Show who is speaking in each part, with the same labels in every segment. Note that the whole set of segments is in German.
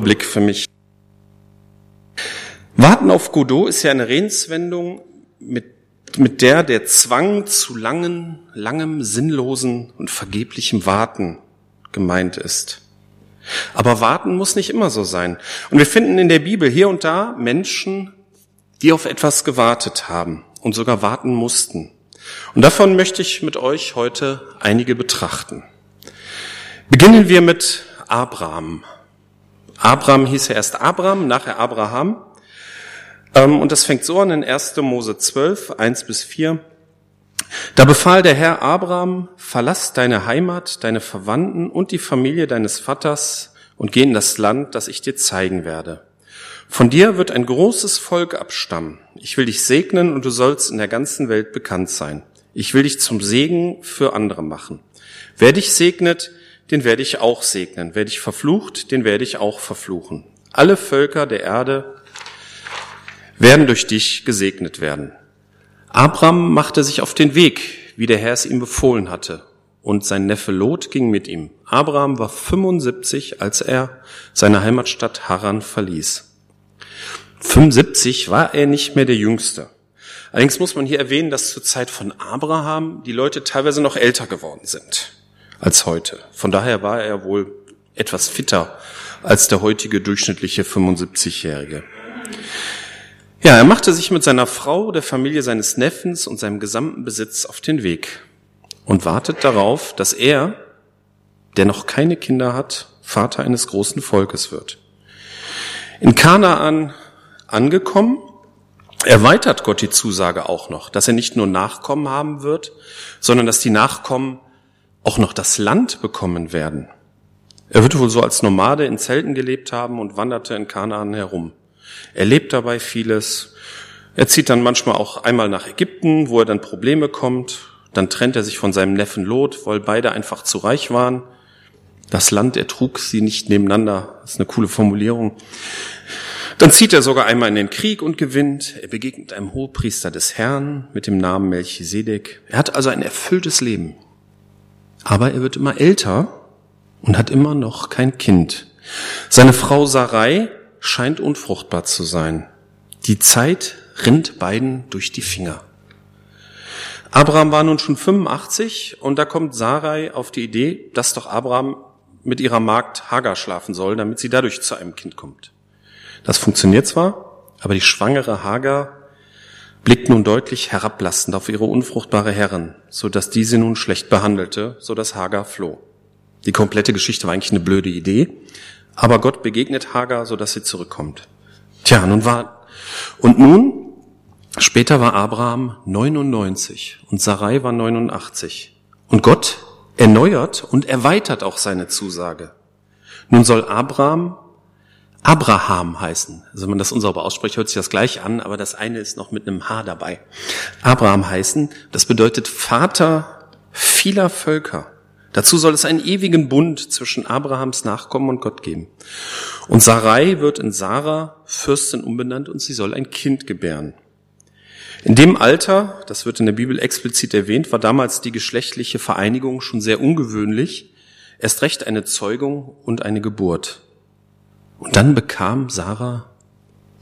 Speaker 1: Blick für mich. Warten auf Godot ist ja eine Redenswendung, mit, mit der der Zwang zu langen, langem, sinnlosen und vergeblichem Warten gemeint ist. Aber warten muss nicht immer so sein. Und wir finden in der Bibel hier und da Menschen, die auf etwas gewartet haben und sogar warten mussten. Und davon möchte ich mit euch heute einige betrachten. Beginnen wir mit Abraham. Abraham hieß ja erst Abraham, nachher Abraham. Ähm, und das fängt so an in 1. Mose 12, 1 bis 4. Da befahl der Herr Abraham, verlass deine Heimat, deine Verwandten und die Familie deines Vaters und geh in das Land, das ich dir zeigen werde. Von dir wird ein großes Volk abstammen. Ich will dich segnen und du sollst in der ganzen Welt bekannt sein. Ich will dich zum Segen für andere machen. Wer dich segnet, den werde ich auch segnen. Wer dich verflucht, den werde ich auch verfluchen. Alle Völker der Erde werden durch dich gesegnet werden. Abraham machte sich auf den Weg, wie der Herr es ihm befohlen hatte, und sein Neffe Lot ging mit ihm. Abraham war 75, als er seine Heimatstadt Haran verließ. 75 war er nicht mehr der Jüngste. Allerdings muss man hier erwähnen, dass zur Zeit von Abraham die Leute teilweise noch älter geworden sind als heute. Von daher war er wohl etwas fitter als der heutige durchschnittliche 75-Jährige. Ja, er machte sich mit seiner Frau, der Familie seines Neffens und seinem gesamten Besitz auf den Weg und wartet darauf, dass er, der noch keine Kinder hat, Vater eines großen Volkes wird. In Kanaan angekommen, erweitert Gott die Zusage auch noch, dass er nicht nur Nachkommen haben wird, sondern dass die Nachkommen auch noch das Land bekommen werden. Er wird wohl so als Nomade in Zelten gelebt haben und wanderte in Kanaan herum. Er lebt dabei vieles. Er zieht dann manchmal auch einmal nach Ägypten, wo er dann Probleme kommt. Dann trennt er sich von seinem Neffen Lot, weil beide einfach zu reich waren. Das Land ertrug sie nicht nebeneinander. Das ist eine coole Formulierung. Dann zieht er sogar einmal in den Krieg und gewinnt. Er begegnet einem Hohepriester des Herrn mit dem Namen Melchisedek. Er hat also ein erfülltes Leben. Aber er wird immer älter und hat immer noch kein Kind. Seine Frau Sarai scheint unfruchtbar zu sein. Die Zeit rinnt beiden durch die Finger. Abraham war nun schon 85 und da kommt Sarai auf die Idee, dass doch Abraham mit ihrer Magd Hagar schlafen soll, damit sie dadurch zu einem Kind kommt. Das funktioniert zwar, aber die schwangere Hagar blickt nun deutlich herablassend auf ihre unfruchtbare Herrin, so dass diese nun schlecht behandelte, so dass Hagar floh. Die komplette Geschichte war eigentlich eine blöde Idee, aber Gott begegnet Hagar, so dass sie zurückkommt. Tja, nun war, und nun, später war Abraham 99 und Sarai war 89. Und Gott erneuert und erweitert auch seine Zusage. Nun soll Abraham Abraham heißen. Also wenn man das unsauber ausspricht, hört sich das gleich an, aber das eine ist noch mit einem H dabei. Abraham heißen, das bedeutet Vater vieler Völker. Dazu soll es einen ewigen Bund zwischen Abrahams Nachkommen und Gott geben. Und Sarai wird in Sarah Fürstin umbenannt und sie soll ein Kind gebären. In dem Alter, das wird in der Bibel explizit erwähnt, war damals die geschlechtliche Vereinigung schon sehr ungewöhnlich, erst recht eine Zeugung und eine Geburt. Und dann bekam Sarah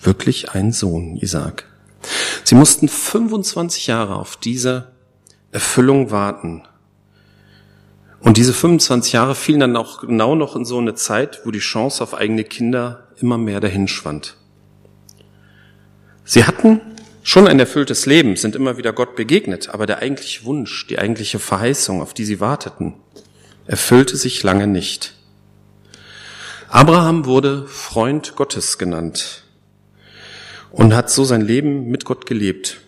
Speaker 1: wirklich einen Sohn, Isaac. Sie mussten 25 Jahre auf diese Erfüllung warten. Und diese 25 Jahre fielen dann auch genau noch in so eine Zeit, wo die Chance auf eigene Kinder immer mehr dahinschwand. Sie hatten schon ein erfülltes Leben, sind immer wieder Gott begegnet, aber der eigentliche Wunsch, die eigentliche Verheißung, auf die sie warteten, erfüllte sich lange nicht. Abraham wurde Freund Gottes genannt und hat so sein Leben mit Gott gelebt.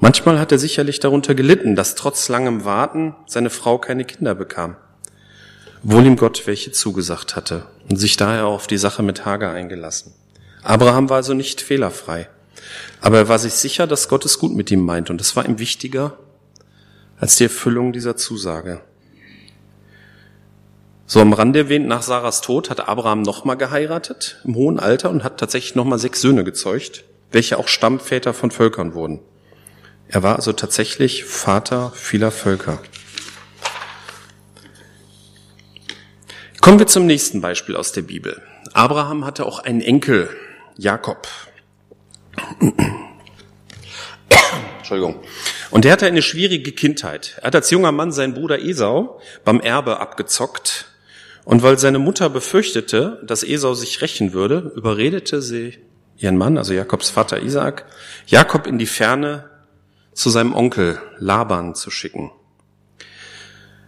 Speaker 1: Manchmal hat er sicherlich darunter gelitten, dass trotz langem Warten seine Frau keine Kinder bekam, obwohl ihm Gott welche zugesagt hatte und sich daher auf die Sache mit Hagar eingelassen. Abraham war also nicht fehlerfrei, aber er war sich sicher, dass Gott es gut mit ihm meint und es war ihm wichtiger als die Erfüllung dieser Zusage. So am Rande erwähnt, nach Sarahs Tod hat Abraham nochmal geheiratet im hohen Alter und hat tatsächlich nochmal sechs Söhne gezeugt, welche auch Stammväter von Völkern wurden. Er war also tatsächlich Vater vieler Völker. Kommen wir zum nächsten Beispiel aus der Bibel. Abraham hatte auch einen Enkel, Jakob. Entschuldigung. Und der hatte eine schwierige Kindheit. Er hat als junger Mann seinen Bruder Esau beim Erbe abgezockt. Und weil seine Mutter befürchtete, dass Esau sich rächen würde, überredete sie ihren Mann, also Jakobs Vater Isaak, Jakob in die Ferne zu seinem Onkel Laban zu schicken.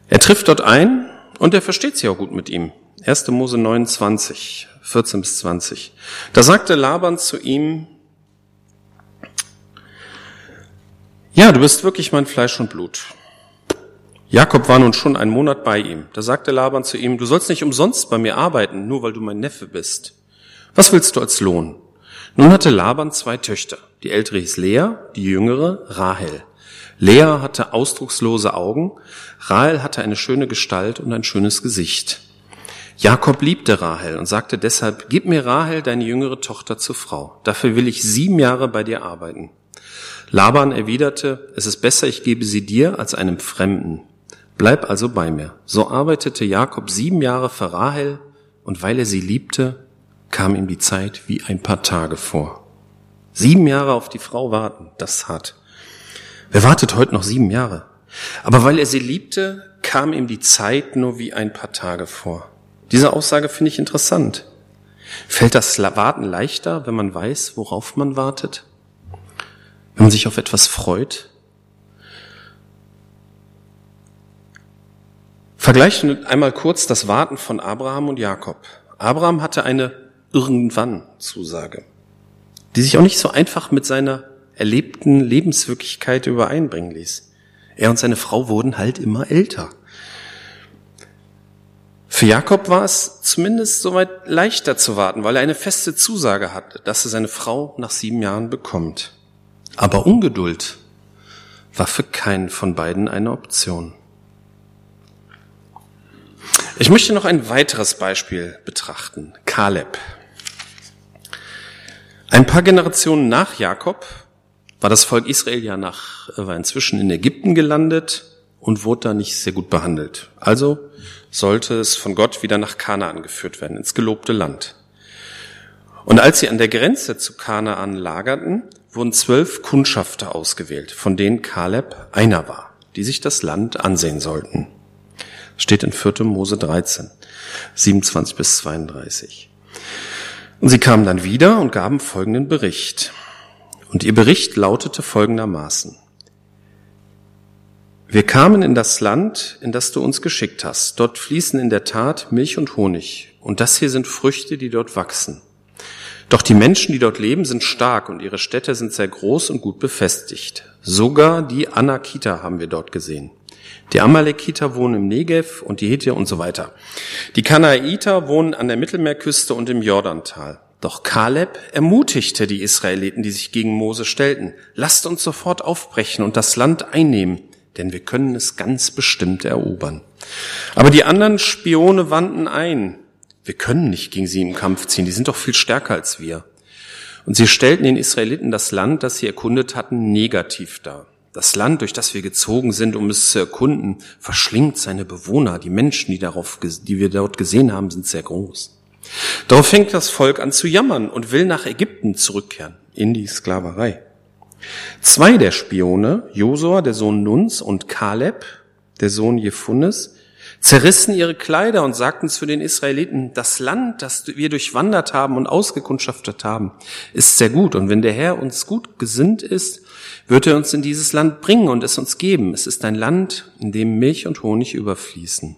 Speaker 1: Er trifft dort ein und er versteht sich auch gut mit ihm. 1. Mose 29, 14 bis 20. Da sagte Laban zu ihm, ja, du bist wirklich mein Fleisch und Blut. Jakob war nun schon einen Monat bei ihm. Da sagte Laban zu ihm, du sollst nicht umsonst bei mir arbeiten, nur weil du mein Neffe bist. Was willst du als Lohn? Nun hatte Laban zwei Töchter. Die ältere hieß Lea, die jüngere Rahel. Lea hatte ausdruckslose Augen, Rahel hatte eine schöne Gestalt und ein schönes Gesicht. Jakob liebte Rahel und sagte deshalb, gib mir Rahel, deine jüngere Tochter, zur Frau. Dafür will ich sieben Jahre bei dir arbeiten. Laban erwiderte, es ist besser, ich gebe sie dir als einem Fremden. Bleib also bei mir. So arbeitete Jakob sieben Jahre für Rahel, und weil er sie liebte, kam ihm die Zeit wie ein paar Tage vor. Sieben Jahre auf die Frau warten, das ist hart. Wer wartet heute noch sieben Jahre? Aber weil er sie liebte, kam ihm die Zeit nur wie ein paar Tage vor. Diese Aussage finde ich interessant. Fällt das Warten leichter, wenn man weiß, worauf man wartet? Wenn man sich auf etwas freut? Vergleichen einmal kurz das Warten von Abraham und Jakob. Abraham hatte eine irgendwann Zusage, die sich auch nicht so einfach mit seiner erlebten Lebenswirklichkeit übereinbringen ließ. Er und seine Frau wurden halt immer älter. Für Jakob war es zumindest soweit leichter zu warten, weil er eine feste Zusage hatte, dass er seine Frau nach sieben Jahren bekommt. Aber Ungeduld war für keinen von beiden eine Option. Ich möchte noch ein weiteres Beispiel betrachten. Kaleb. Ein paar Generationen nach Jakob war das Volk Israel ja nach, war inzwischen in Ägypten gelandet und wurde da nicht sehr gut behandelt. Also sollte es von Gott wieder nach Kanaan geführt werden, ins gelobte Land. Und als sie an der Grenze zu Kanaan lagerten, wurden zwölf Kundschafter ausgewählt, von denen Kaleb einer war, die sich das Land ansehen sollten. Steht in 4. Mose 13, 27 bis 32. Und sie kamen dann wieder und gaben folgenden Bericht. Und ihr Bericht lautete folgendermaßen. Wir kamen in das Land, in das du uns geschickt hast. Dort fließen in der Tat Milch und Honig. Und das hier sind Früchte, die dort wachsen. Doch die Menschen, die dort leben, sind stark und ihre Städte sind sehr groß und gut befestigt. Sogar die Anakita haben wir dort gesehen. Die Amalekiter wohnen im Negev und die Hethiter und so weiter. Die Kanaiter wohnen an der Mittelmeerküste und im Jordantal. Doch Kaleb ermutigte die Israeliten, die sich gegen Mose stellten. Lasst uns sofort aufbrechen und das Land einnehmen, denn wir können es ganz bestimmt erobern. Aber die anderen Spione wandten ein. Wir können nicht gegen sie im Kampf ziehen, die sind doch viel stärker als wir. Und sie stellten den Israeliten das Land, das sie erkundet hatten, negativ dar. Das Land, durch das wir gezogen sind, um es zu erkunden, verschlingt seine Bewohner. Die Menschen, die, darauf, die wir dort gesehen haben, sind sehr groß. Darauf fängt das Volk an zu jammern und will nach Ägypten zurückkehren, in die Sklaverei. Zwei der Spione, Josua, der Sohn Nuns, und Kaleb, der Sohn Jephunes, zerrissen ihre Kleider und sagten zu den Israeliten, das Land, das wir durchwandert haben und ausgekundschaftet haben, ist sehr gut. Und wenn der Herr uns gut gesinnt ist, wird er uns in dieses Land bringen und es uns geben. Es ist ein Land, in dem Milch und Honig überfließen.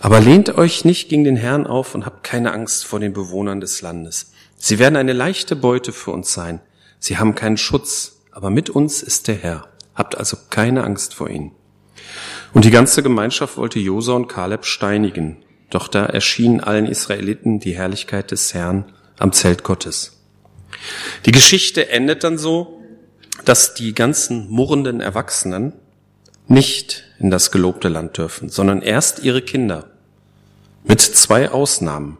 Speaker 1: Aber lehnt euch nicht gegen den Herrn auf und habt keine Angst vor den Bewohnern des Landes. Sie werden eine leichte Beute für uns sein. Sie haben keinen Schutz, aber mit uns ist der Herr. Habt also keine Angst vor ihnen. Und die ganze Gemeinschaft wollte Josa und Kaleb steinigen. Doch da erschien allen Israeliten die Herrlichkeit des Herrn am Zelt Gottes. Die Geschichte endet dann so, dass die ganzen murrenden Erwachsenen nicht in das gelobte Land dürfen, sondern erst ihre Kinder. Mit zwei Ausnahmen.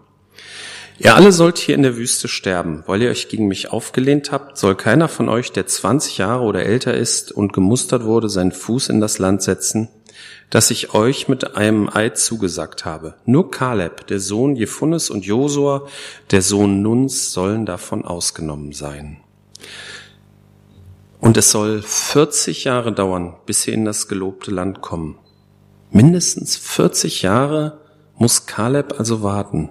Speaker 1: Ihr alle sollt hier in der Wüste sterben, weil ihr euch gegen mich aufgelehnt habt, soll keiner von euch, der 20 Jahre oder älter ist und gemustert wurde, seinen Fuß in das Land setzen, dass ich euch mit einem Eid zugesagt habe. Nur Kaleb, der Sohn Jephunes und Josua, der Sohn Nuns, sollen davon ausgenommen sein. Und es soll 40 Jahre dauern, bis sie in das gelobte Land kommen. Mindestens 40 Jahre muss Kaleb also warten.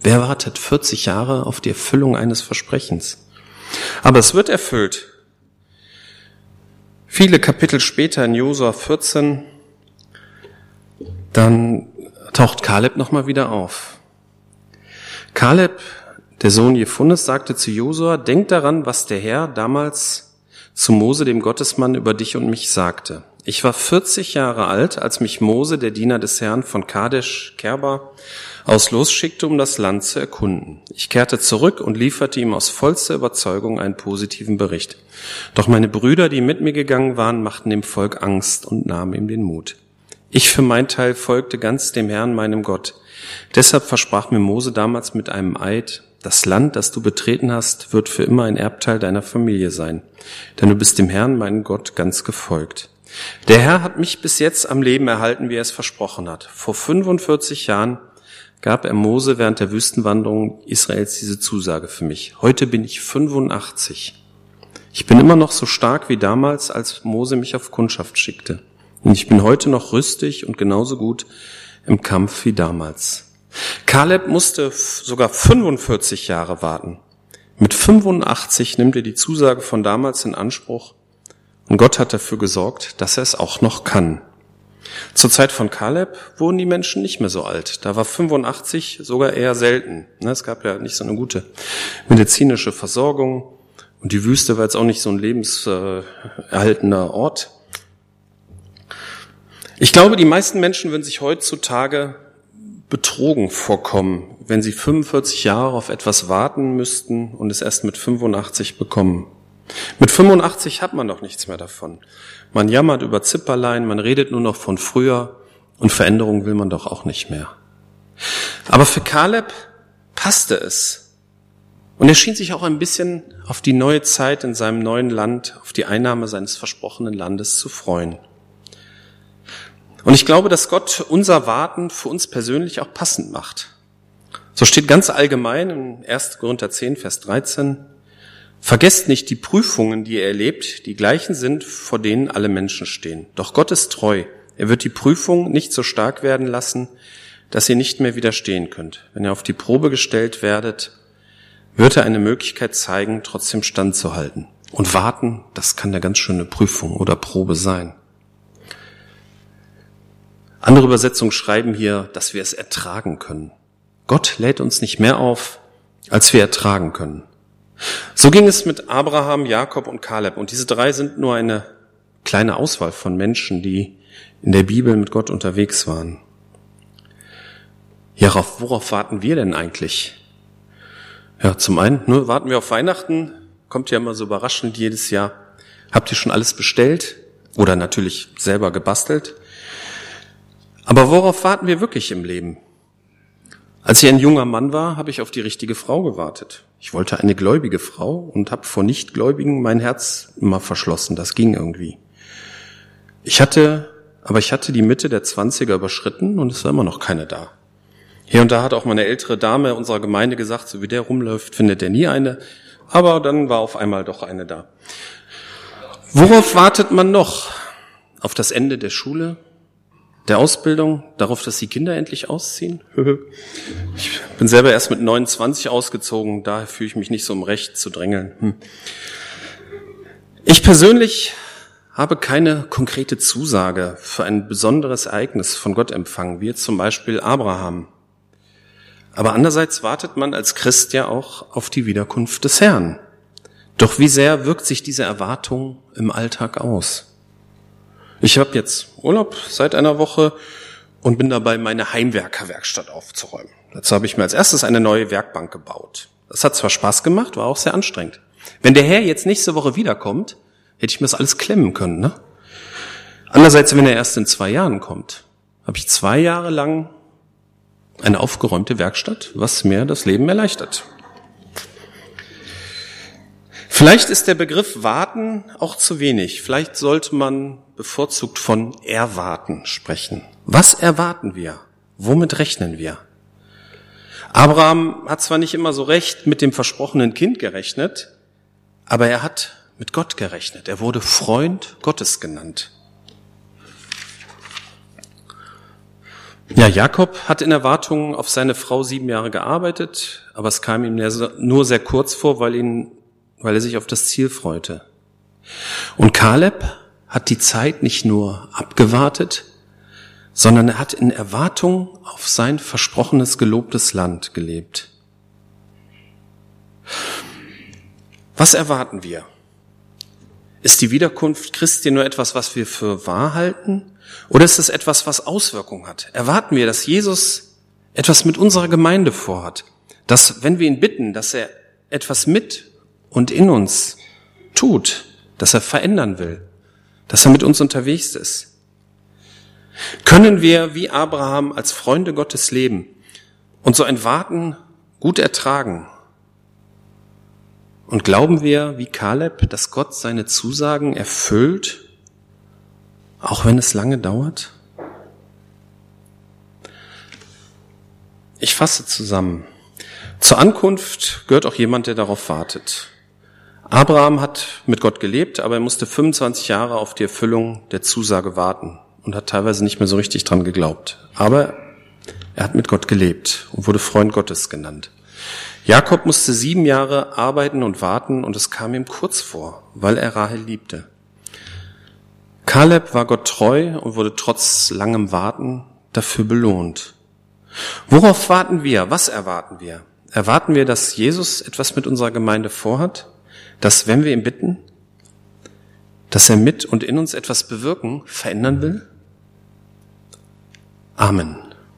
Speaker 1: Wer wartet 40 Jahre auf die Erfüllung eines Versprechens? Aber es wird erfüllt. Viele Kapitel später in Josua 14, dann taucht Kaleb nochmal wieder auf. Kaleb, der Sohn Jephunes, sagte zu Josua, denk daran, was der Herr damals zu Mose, dem Gottesmann, über dich und mich sagte. Ich war 40 Jahre alt, als mich Mose, der Diener des Herrn von Kadesh, Kerba, aus losschickte, um das Land zu erkunden. Ich kehrte zurück und lieferte ihm aus vollster Überzeugung einen positiven Bericht. Doch meine Brüder, die mit mir gegangen waren, machten dem Volk Angst und nahmen ihm den Mut. Ich für mein Teil folgte ganz dem Herrn, meinem Gott. Deshalb versprach mir Mose damals mit einem Eid, das Land, das du betreten hast, wird für immer ein Erbteil deiner Familie sein, denn du bist dem Herrn, meinen Gott, ganz gefolgt. Der Herr hat mich bis jetzt am Leben erhalten, wie er es versprochen hat. Vor 45 Jahren gab er Mose während der Wüstenwanderung Israels diese Zusage für mich. Heute bin ich 85. Ich bin immer noch so stark wie damals, als Mose mich auf Kundschaft schickte. Und ich bin heute noch rüstig und genauso gut im Kampf wie damals. Kaleb musste sogar 45 Jahre warten. Mit 85 nimmt er die Zusage von damals in Anspruch und Gott hat dafür gesorgt, dass er es auch noch kann. Zur Zeit von Kaleb wurden die Menschen nicht mehr so alt. Da war 85 sogar eher selten. Ne, es gab ja nicht so eine gute medizinische Versorgung und die Wüste war jetzt auch nicht so ein lebenserhaltener Ort. Ich glaube, die meisten Menschen würden sich heutzutage betrogen vorkommen, wenn sie 45 Jahre auf etwas warten müssten und es erst mit 85 bekommen. Mit 85 hat man doch nichts mehr davon. Man jammert über Zipperlein, man redet nur noch von früher und Veränderung will man doch auch nicht mehr. Aber für Kaleb passte es. Und er schien sich auch ein bisschen auf die neue Zeit in seinem neuen Land, auf die Einnahme seines versprochenen Landes zu freuen. Und ich glaube, dass Gott unser Warten für uns persönlich auch passend macht. So steht ganz allgemein in 1. Korinther 10, Vers 13, Vergesst nicht die Prüfungen, die ihr erlebt, die gleichen sind, vor denen alle Menschen stehen. Doch Gott ist treu. Er wird die Prüfung nicht so stark werden lassen, dass ihr nicht mehr widerstehen könnt. Wenn ihr auf die Probe gestellt werdet, wird er eine Möglichkeit zeigen, trotzdem standzuhalten. Und warten, das kann eine ganz schöne Prüfung oder Probe sein. Andere Übersetzungen schreiben hier, dass wir es ertragen können. Gott lädt uns nicht mehr auf, als wir ertragen können. So ging es mit Abraham, Jakob und Kaleb. Und diese drei sind nur eine kleine Auswahl von Menschen, die in der Bibel mit Gott unterwegs waren. Ja, worauf warten wir denn eigentlich? Ja, zum einen, nur warten wir auf Weihnachten, kommt ja immer so überraschend jedes Jahr. Habt ihr schon alles bestellt? Oder natürlich selber gebastelt? Aber worauf warten wir wirklich im Leben? Als ich ein junger Mann war, habe ich auf die richtige Frau gewartet. Ich wollte eine gläubige Frau und habe vor Nichtgläubigen mein Herz immer verschlossen. Das ging irgendwie. Ich hatte, aber ich hatte die Mitte der Zwanziger überschritten und es war immer noch keine da. Hier und da hat auch meine ältere Dame unserer Gemeinde gesagt, so wie der rumläuft, findet er nie eine. Aber dann war auf einmal doch eine da. Worauf wartet man noch? Auf das Ende der Schule? Der Ausbildung, darauf, dass die Kinder endlich ausziehen. Ich bin selber erst mit 29 ausgezogen, daher fühle ich mich nicht so im Recht zu drängeln. Hm. Ich persönlich habe keine konkrete Zusage für ein besonderes Ereignis von Gott empfangen, wie zum Beispiel Abraham. Aber andererseits wartet man als Christ ja auch auf die Wiederkunft des Herrn. Doch wie sehr wirkt sich diese Erwartung im Alltag aus? Ich habe jetzt Urlaub seit einer Woche und bin dabei, meine Heimwerkerwerkstatt aufzuräumen. Dazu habe ich mir als erstes eine neue Werkbank gebaut. Das hat zwar Spaß gemacht, war auch sehr anstrengend. Wenn der Herr jetzt nächste Woche wiederkommt, hätte ich mir das alles klemmen können. Ne? Andererseits, wenn er erst in zwei Jahren kommt, habe ich zwei Jahre lang eine aufgeräumte Werkstatt, was mir das Leben erleichtert. Vielleicht ist der Begriff warten auch zu wenig. Vielleicht sollte man bevorzugt von erwarten sprechen. Was erwarten wir? Womit rechnen wir? Abraham hat zwar nicht immer so recht mit dem versprochenen Kind gerechnet, aber er hat mit Gott gerechnet. Er wurde Freund Gottes genannt. Ja, Jakob hat in Erwartung auf seine Frau sieben Jahre gearbeitet, aber es kam ihm nur sehr kurz vor, weil, ihn, weil er sich auf das Ziel freute. Und Kaleb hat die Zeit nicht nur abgewartet, sondern er hat in Erwartung auf sein versprochenes, gelobtes Land gelebt. Was erwarten wir? Ist die Wiederkunft Christi nur etwas, was wir für wahr halten? Oder ist es etwas, was Auswirkungen hat? Erwarten wir, dass Jesus etwas mit unserer Gemeinde vorhat? Dass, wenn wir ihn bitten, dass er etwas mit und in uns tut, dass er verändern will, dass er mit uns unterwegs ist? Können wir wie Abraham als Freunde Gottes leben und so ein Warten gut ertragen? Und glauben wir wie Kaleb, dass Gott seine Zusagen erfüllt, auch wenn es lange dauert? Ich fasse zusammen. Zur Ankunft gehört auch jemand, der darauf wartet. Abraham hat mit Gott gelebt, aber er musste 25 Jahre auf die Erfüllung der Zusage warten und hat teilweise nicht mehr so richtig dran geglaubt. Aber er hat mit Gott gelebt und wurde Freund Gottes genannt. Jakob musste sieben Jahre arbeiten und warten und es kam ihm kurz vor, weil er Rahel liebte. Kaleb war Gott treu und wurde trotz langem Warten dafür belohnt. Worauf warten wir? Was erwarten wir? Erwarten wir, dass Jesus etwas mit unserer Gemeinde vorhat? Dass, wenn wir ihn bitten, dass er mit und in uns etwas bewirken, verändern will? Amen.